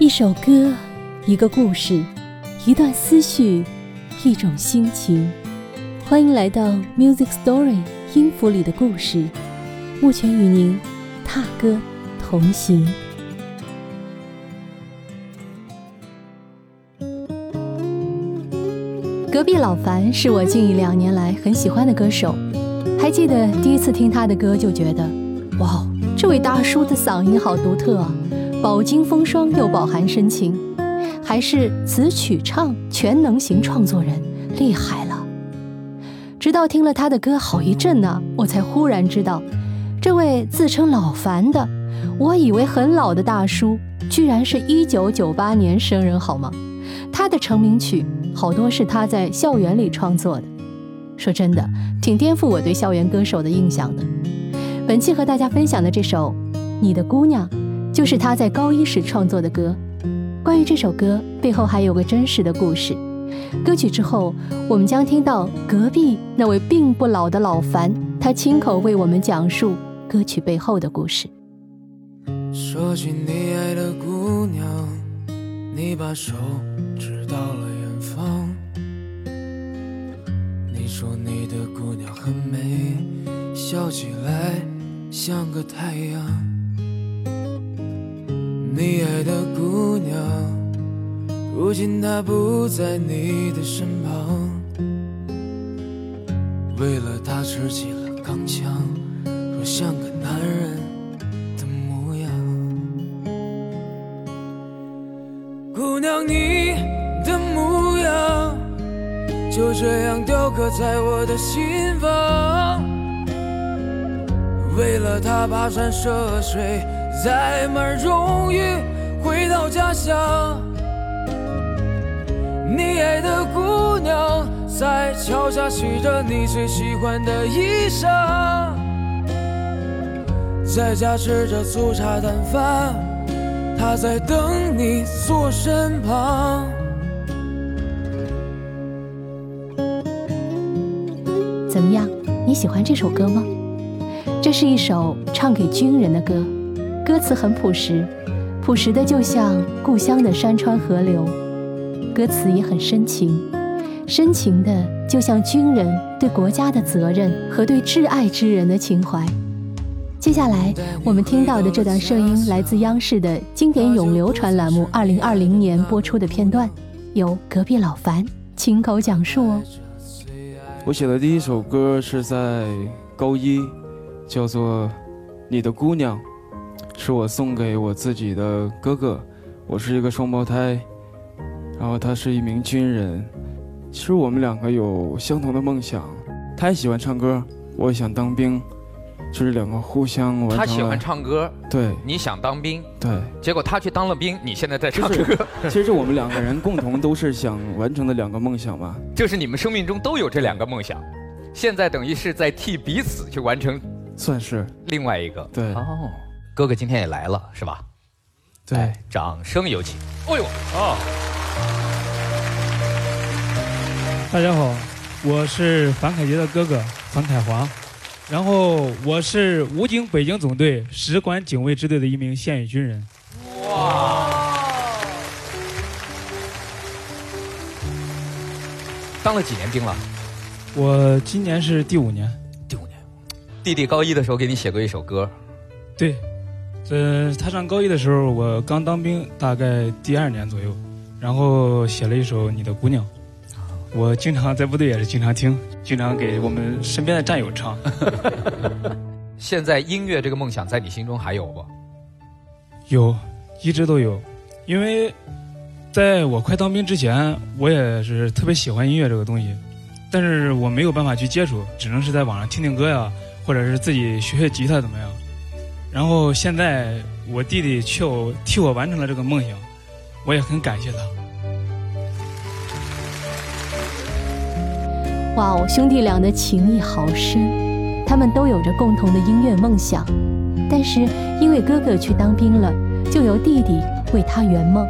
一首歌，一个故事，一段思绪，一种心情。欢迎来到 Music Story 音符里的故事，目前与您踏歌同行。隔壁老樊是我近一两年来很喜欢的歌手，还记得第一次听他的歌就觉得，哇，这位大叔的嗓音好独特啊！饱经风霜又饱含深情，还是词曲唱全能型创作人，厉害了。直到听了他的歌好一阵呢，我才忽然知道，这位自称老樊的，我以为很老的大叔，居然是一九九八年生人，好吗？他的成名曲好多是他在校园里创作的，说真的，挺颠覆我对校园歌手的印象的。本期和大家分享的这首《你的姑娘》。就是他在高一时创作的歌。关于这首歌背后还有个真实的故事。歌曲之后，我们将听到隔壁那位并不老的老樊，他亲口为我们讲述歌曲背后的故事。说起你爱的姑娘，你把手指到了远方。你说你的姑娘很美，笑起来像个太阳。你爱的姑娘，如今她不在你的身旁。为了她吃起了钢枪，说像个男人的模样。姑娘，你的模样就这样雕刻在我的心房。为了她跋山涉水。载满荣誉回到家乡，你爱的姑娘在桥下洗着你最喜欢的衣裳，在家吃着粗茶淡饭，她在等你坐身旁。怎么样，你喜欢这首歌吗？这是一首唱给军人的歌。歌词很朴实，朴实的就像故乡的山川河流；歌词也很深情，深情的就像军人对国家的责任和对挚爱之人的情怀。接下来我们听到的这段声音来自央视的经典永流传栏目二零二零年播出的片段，由隔壁老樊亲口讲述哦。我写的第一首歌是在高一，叫做《你的姑娘》。是我送给我自己的哥哥，我是一个双胞胎，然后他是一名军人。其实我们两个有相同的梦想，他也喜欢唱歌，我也想当兵，就是两个互相。他喜欢唱歌，对，你想当兵，对，结果他去当了兵，你现在在唱歌。其实我们两个人共同都是想完成的两个梦想嘛，就是你们生命中都有这两个梦想，现在等于是在替彼此去完成，算是另外一个，对哦。哥哥今天也来了，是吧？对，掌声有请。哎呦，啊！大家好，我是樊凯杰的哥哥樊凯华，然后我是武警北京总队使馆警卫支队的一名现役军人。哇！当了几年兵了？我今年是第五年。第五年。弟弟高一的时候给你写过一首歌。对。呃，他上高一的时候，我刚当兵，大概第二年左右，然后写了一首《你的姑娘》，我经常在部队也是经常听，经常给我们身边的战友唱。现在音乐这个梦想在你心中还有不？有，一直都有，因为在我快当兵之前，我也是特别喜欢音乐这个东西，但是我没有办法去接触，只能是在网上听听歌呀，或者是自己学学吉他怎么样。然后现在我弟弟却替我完成了这个梦想，我也很感谢他。哇哦，兄弟俩的情谊好深，他们都有着共同的音乐梦想，但是因为哥哥去当兵了，就由弟弟为他圆梦。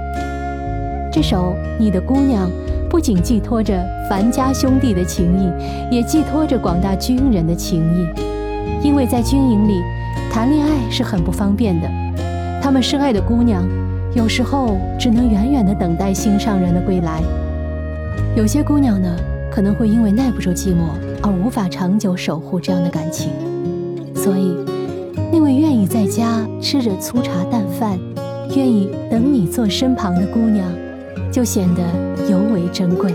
这首《你的姑娘》不仅寄托着樊家兄弟的情谊，也寄托着广大军人的情谊，因为在军营里。谈恋爱是很不方便的，他们深爱的姑娘有时候只能远远的等待心上人的归来。有些姑娘呢，可能会因为耐不住寂寞而无法长久守护这样的感情，所以那位愿意在家吃着粗茶淡饭，愿意等你坐身旁的姑娘，就显得尤为珍贵。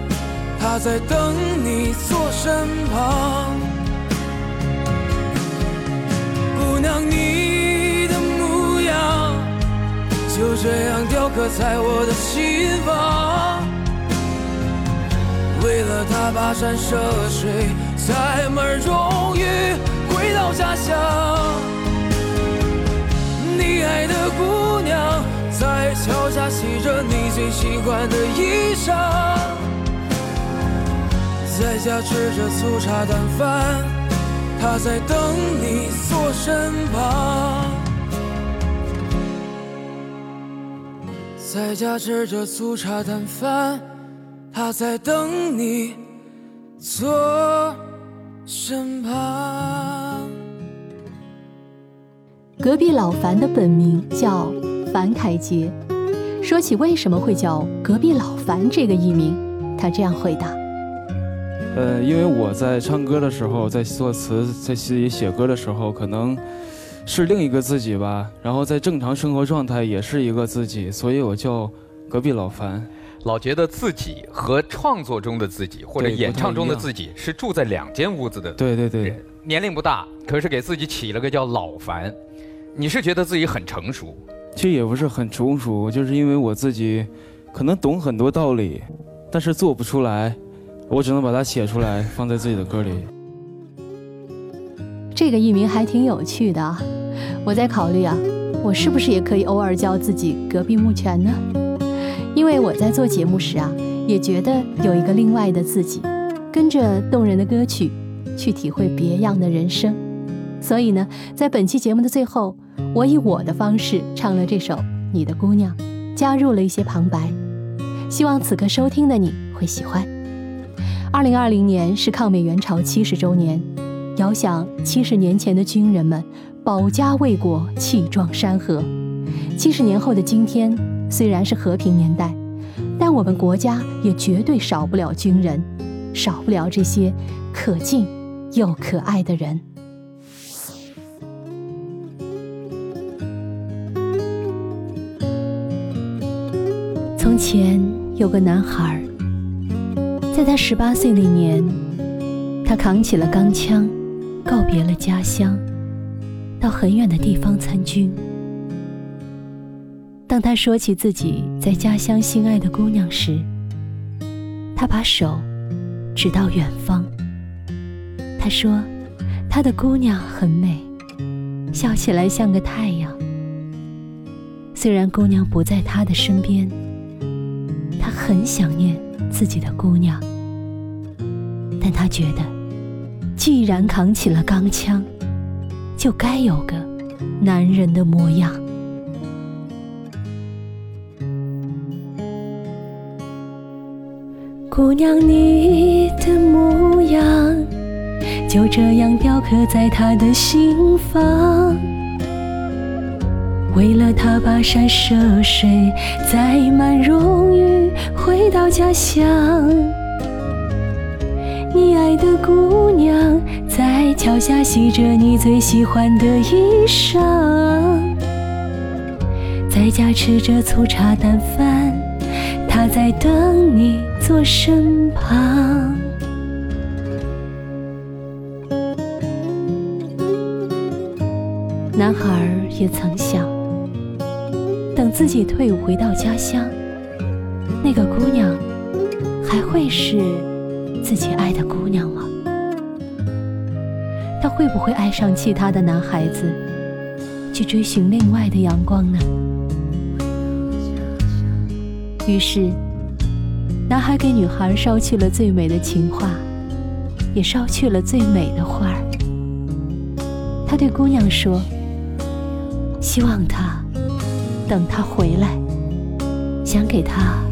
他在等你坐身旁。姑娘，你的模样就这样雕刻在我的心房。为了他跋山涉水，载满荣誉回到家乡。你爱的姑娘。在桥下洗着你最喜欢的衣裳，在家吃着粗茶淡饭，他在等你坐身旁。在家吃着粗茶淡饭，他在等你坐身旁。隔壁老樊的本名叫。樊凯杰说起为什么会叫隔壁老樊这个艺名，他这样回答：“呃，因为我在唱歌的时候，在作词，在自己写歌的时候，可能是另一个自己吧。然后在正常生活状态也是一个自己，所以我叫隔壁老樊。老觉得自己和创作中的自己或者演唱中的自己是住在两间屋子的。对对对，年龄不大，可是给自己起了个叫老樊。你是觉得自己很成熟？”其实也不是很成熟，就是因为我自己可能懂很多道理，但是做不出来，我只能把它写出来，放在自己的歌里。这个艺名还挺有趣的，我在考虑啊，我是不是也可以偶尔叫自己隔壁木泉呢？因为我在做节目时啊，也觉得有一个另外的自己，跟着动人的歌曲去体会别样的人生。所以呢，在本期节目的最后。我以我的方式唱了这首《你的姑娘》，加入了一些旁白，希望此刻收听的你会喜欢。二零二零年是抗美援朝七十周年，遥想七十年前的军人们保家卫国、气壮山河。七十年后的今天，虽然是和平年代，但我们国家也绝对少不了军人，少不了这些可敬又可爱的人。从前有个男孩，在他十八岁那年，他扛起了钢枪，告别了家乡，到很远的地方参军。当他说起自己在家乡心爱的姑娘时，他把手指到远方。他说：“他的姑娘很美，笑起来像个太阳。虽然姑娘不在他的身边。”他很想念自己的姑娘，但他觉得，既然扛起了钢枪，就该有个男人的模样。姑娘，你的模样就这样雕刻在他的心房。为了他跋山涉水，载满荣誉回到家乡。你爱的姑娘在桥下洗着你最喜欢的衣裳，在家吃着粗茶淡饭，她在等你坐身旁。男孩也曾想，自己退伍回到家乡，那个姑娘还会是自己爱的姑娘吗？他会不会爱上其他的男孩子，去追寻另外的阳光呢？于是，男孩给女孩捎去了最美的情话，也捎去了最美的花儿。他对姑娘说。希望他等他回来，想给他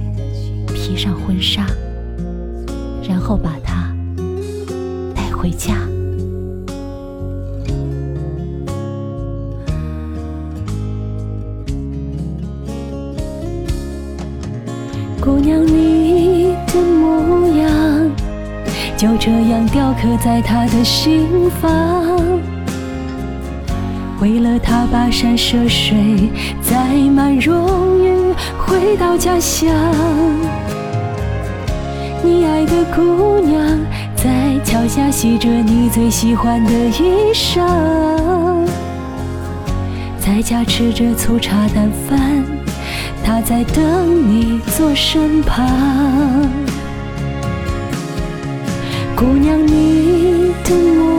披上婚纱，然后把他带回家。姑娘，你的模样就这样雕刻在他的心房。为了他跋山涉水，载满荣誉回到家乡。你爱的姑娘在桥下洗着你最喜欢的衣裳，在家吃着粗茶淡饭，她在等你坐身旁。姑娘，你的模。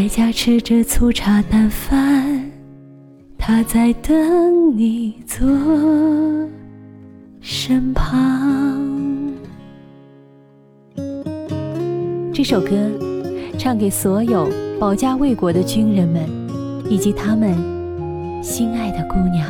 在家吃着粗茶淡饭，他在等你坐身旁。这首歌唱给所有保家卫国的军人们，以及他们心爱的姑娘。